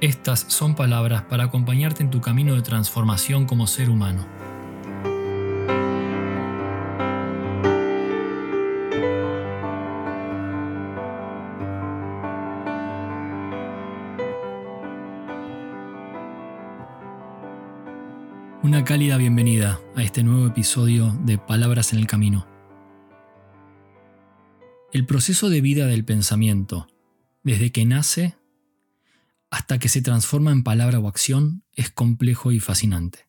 estas son palabras para acompañarte en tu camino de transformación como ser humano. Una cálida bienvenida a este nuevo episodio de Palabras en el Camino. El proceso de vida del pensamiento, desde que nace hasta que se transforma en palabra o acción, es complejo y fascinante.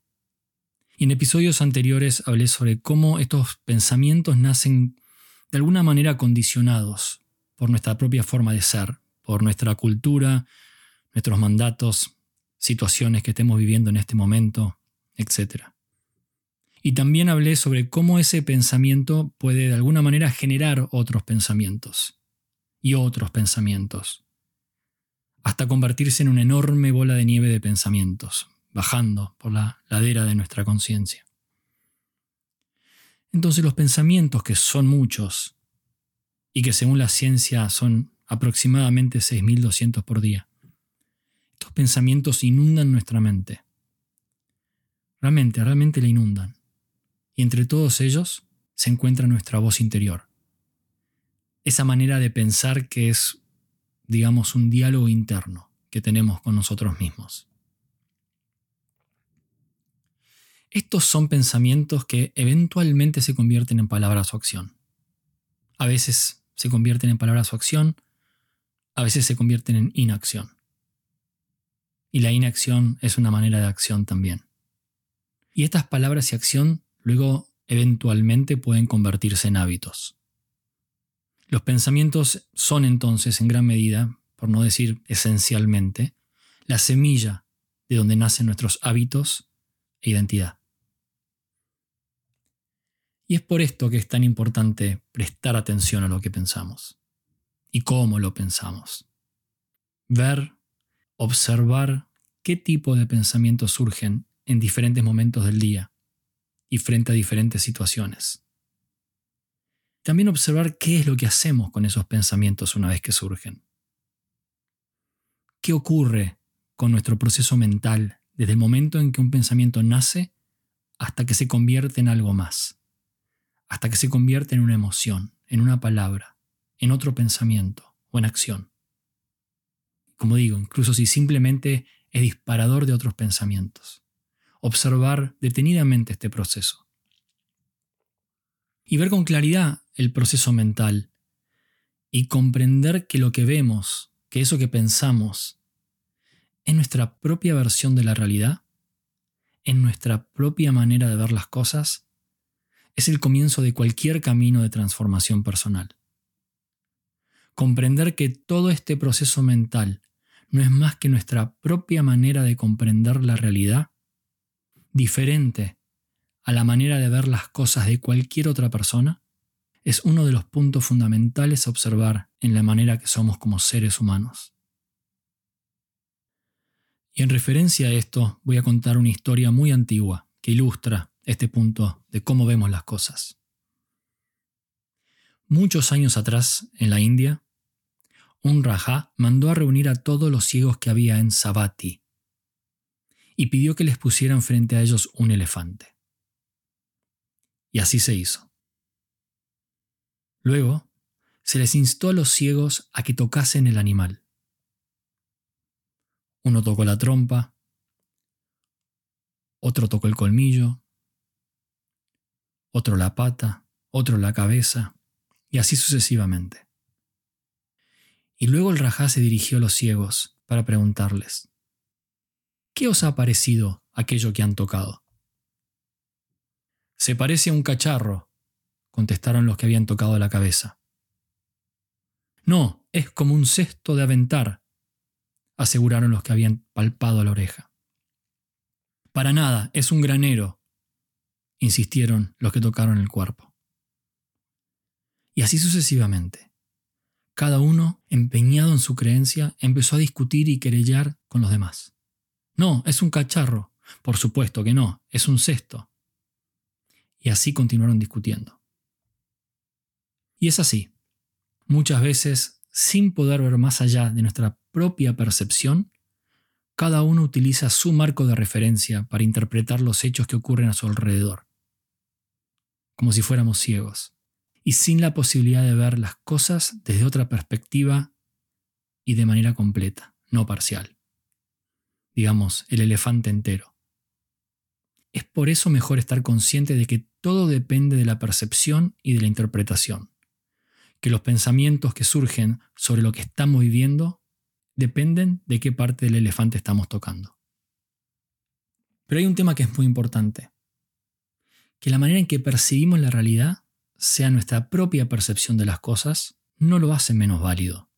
Y en episodios anteriores hablé sobre cómo estos pensamientos nacen de alguna manera condicionados por nuestra propia forma de ser, por nuestra cultura, nuestros mandatos, situaciones que estemos viviendo en este momento, etc. Y también hablé sobre cómo ese pensamiento puede de alguna manera generar otros pensamientos y otros pensamientos hasta convertirse en una enorme bola de nieve de pensamientos, bajando por la ladera de nuestra conciencia. Entonces los pensamientos, que son muchos, y que según la ciencia son aproximadamente 6.200 por día, estos pensamientos inundan nuestra mente. Realmente, realmente la inundan. Y entre todos ellos se encuentra nuestra voz interior. Esa manera de pensar que es digamos, un diálogo interno que tenemos con nosotros mismos. Estos son pensamientos que eventualmente se convierten en palabras o acción. A veces se convierten en palabras o acción, a veces se convierten en inacción. Y la inacción es una manera de acción también. Y estas palabras y acción luego eventualmente pueden convertirse en hábitos. Los pensamientos son entonces, en gran medida, por no decir esencialmente, la semilla de donde nacen nuestros hábitos e identidad. Y es por esto que es tan importante prestar atención a lo que pensamos y cómo lo pensamos. Ver, observar qué tipo de pensamientos surgen en diferentes momentos del día y frente a diferentes situaciones. También observar qué es lo que hacemos con esos pensamientos una vez que surgen. ¿Qué ocurre con nuestro proceso mental desde el momento en que un pensamiento nace hasta que se convierte en algo más? Hasta que se convierte en una emoción, en una palabra, en otro pensamiento o en acción. Como digo, incluso si simplemente es disparador de otros pensamientos. Observar detenidamente este proceso y ver con claridad el proceso mental y comprender que lo que vemos, que eso que pensamos, es nuestra propia versión de la realidad, es nuestra propia manera de ver las cosas, es el comienzo de cualquier camino de transformación personal. Comprender que todo este proceso mental no es más que nuestra propia manera de comprender la realidad, diferente a la manera de ver las cosas de cualquier otra persona, es uno de los puntos fundamentales a observar en la manera que somos como seres humanos. Y en referencia a esto voy a contar una historia muy antigua que ilustra este punto de cómo vemos las cosas. Muchos años atrás, en la India, un Raja mandó a reunir a todos los ciegos que había en Sabati y pidió que les pusieran frente a ellos un elefante. Y así se hizo. Luego, se les instó a los ciegos a que tocasen el animal. Uno tocó la trompa, otro tocó el colmillo, otro la pata, otro la cabeza, y así sucesivamente. Y luego el rajá se dirigió a los ciegos para preguntarles, ¿qué os ha parecido aquello que han tocado? Se parece a un cacharro, contestaron los que habían tocado la cabeza. No, es como un cesto de aventar, aseguraron los que habían palpado la oreja. Para nada, es un granero, insistieron los que tocaron el cuerpo. Y así sucesivamente. Cada uno, empeñado en su creencia, empezó a discutir y querellar con los demás. No, es un cacharro. Por supuesto que no, es un cesto. Y así continuaron discutiendo. Y es así. Muchas veces, sin poder ver más allá de nuestra propia percepción, cada uno utiliza su marco de referencia para interpretar los hechos que ocurren a su alrededor, como si fuéramos ciegos, y sin la posibilidad de ver las cosas desde otra perspectiva y de manera completa, no parcial. Digamos, el elefante entero. Es por eso mejor estar consciente de que todo depende de la percepción y de la interpretación, que los pensamientos que surgen sobre lo que estamos viviendo dependen de qué parte del elefante estamos tocando. Pero hay un tema que es muy importante, que la manera en que percibimos la realidad, sea nuestra propia percepción de las cosas, no lo hace menos válido.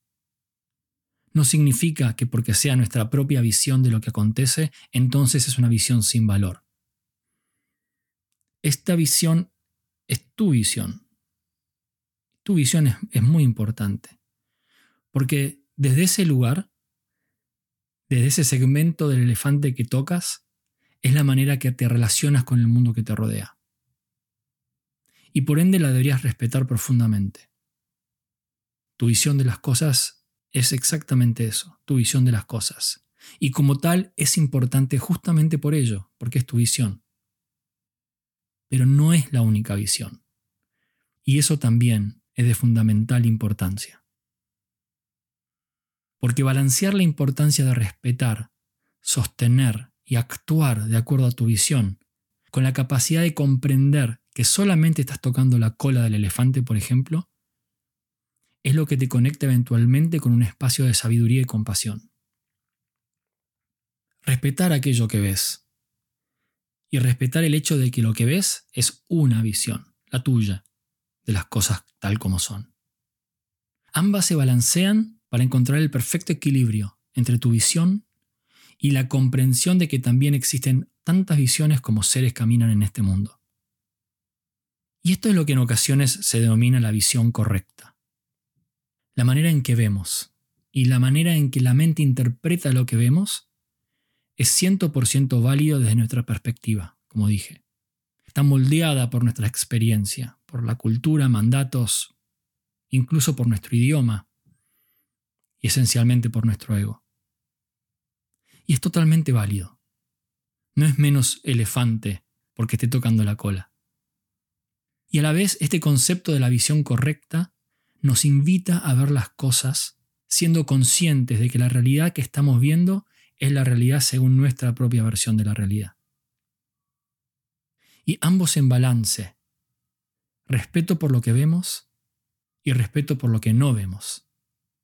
No significa que porque sea nuestra propia visión de lo que acontece, entonces es una visión sin valor. Esta visión es tu visión. Tu visión es, muy importante, porque desde ese lugar desde ese segmento del elefante que tocas, es la manera que te relacionas con el mundo que te rodea. Y por ende la deberías respetar profundamente. Tu visión de las cosas es exactamente eso, tu visión de las cosas. Y como tal es importante justamente por ello, porque es tu visión. Pero no es la única visión. Y eso también es de fundamental importancia porque balancear la importancia de respetar, sostener y actuar de acuerdo a tu visión, con la capacidad de comprender que solamente estás tocando la cola del elefante, por ejemplo, es lo que te conecta eventualmente con un espacio de sabiduría y compasión. Respetar aquello que ves. Y respetar el hecho de que lo que ves es una visión, la tuya, de las cosas tal como son. Ambas se balancean para encontrar el perfecto equilibrio entre tu visión y la comprensión de que también existen tantas visiones como seres caminan en este mundo. Y esto es lo que en ocasiones se denomina la visión correcta. La manera en que vemos y la manera en que la mente interpreta lo que vemos es 100% válido desde nuestra perspectiva, como dije. Está moldeada por nuestra experiencia, por la cultura, mandatos, incluso por nuestro idioma, y esencialmente por nuestro ego. Y es totalmente válido. No es menos elefante porque esté tocando la cola. Y a la vez este concepto de la visión correcta nos invita a ver las cosas siendo conscientes de que la realidad que estamos viendo es la realidad según nuestra propia versión de la realidad. Y ambos en balance. Respeto por lo que vemos y respeto por lo que no vemos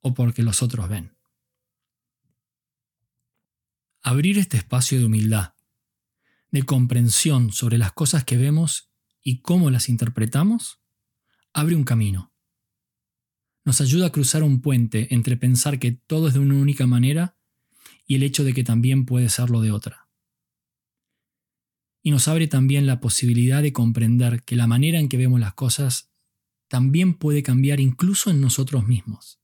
o porque los otros ven. Abrir este espacio de humildad, de comprensión sobre las cosas que vemos y cómo las interpretamos, abre un camino. Nos ayuda a cruzar un puente entre pensar que todo es de una única manera y el hecho de que también puede serlo de otra. Y nos abre también la posibilidad de comprender que la manera en que vemos las cosas también puede cambiar incluso en nosotros mismos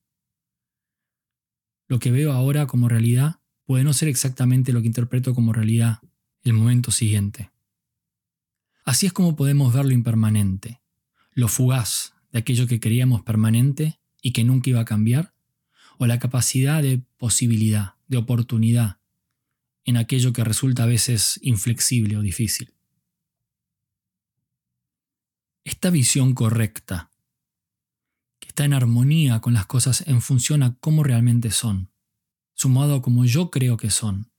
lo que veo ahora como realidad puede no ser exactamente lo que interpreto como realidad el momento siguiente. Así es como podemos ver lo impermanente, lo fugaz de aquello que creíamos permanente y que nunca iba a cambiar, o la capacidad de posibilidad, de oportunidad, en aquello que resulta a veces inflexible o difícil. Esta visión correcta está en armonía con las cosas en función a cómo realmente son, sumado a como yo creo que son,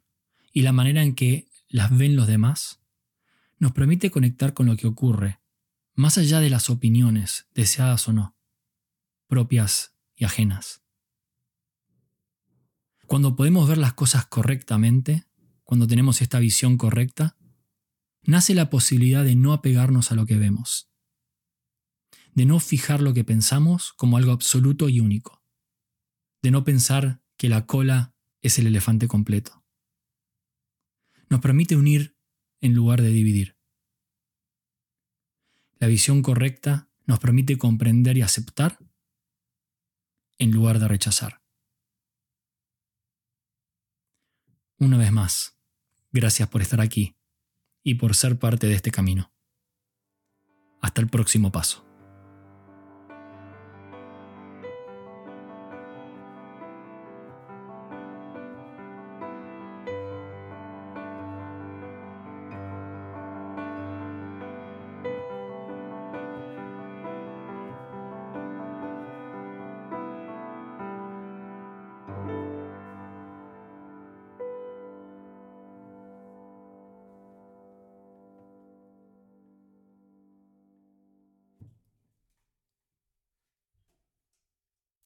y la manera en que las ven los demás, nos permite conectar con lo que ocurre, más allá de las opiniones, deseadas o no, propias y ajenas. Cuando podemos ver las cosas correctamente, cuando tenemos esta visión correcta, nace la posibilidad de no apegarnos a lo que vemos, de no fijar lo que pensamos como algo absoluto y único, de no pensar que la cola es el elefante completo. Nos permite unir en lugar de dividir. La visión correcta nos permite comprender y aceptar en lugar de rechazar. Una vez más, gracias por estar aquí y por ser parte de este camino. Hasta el próximo paso.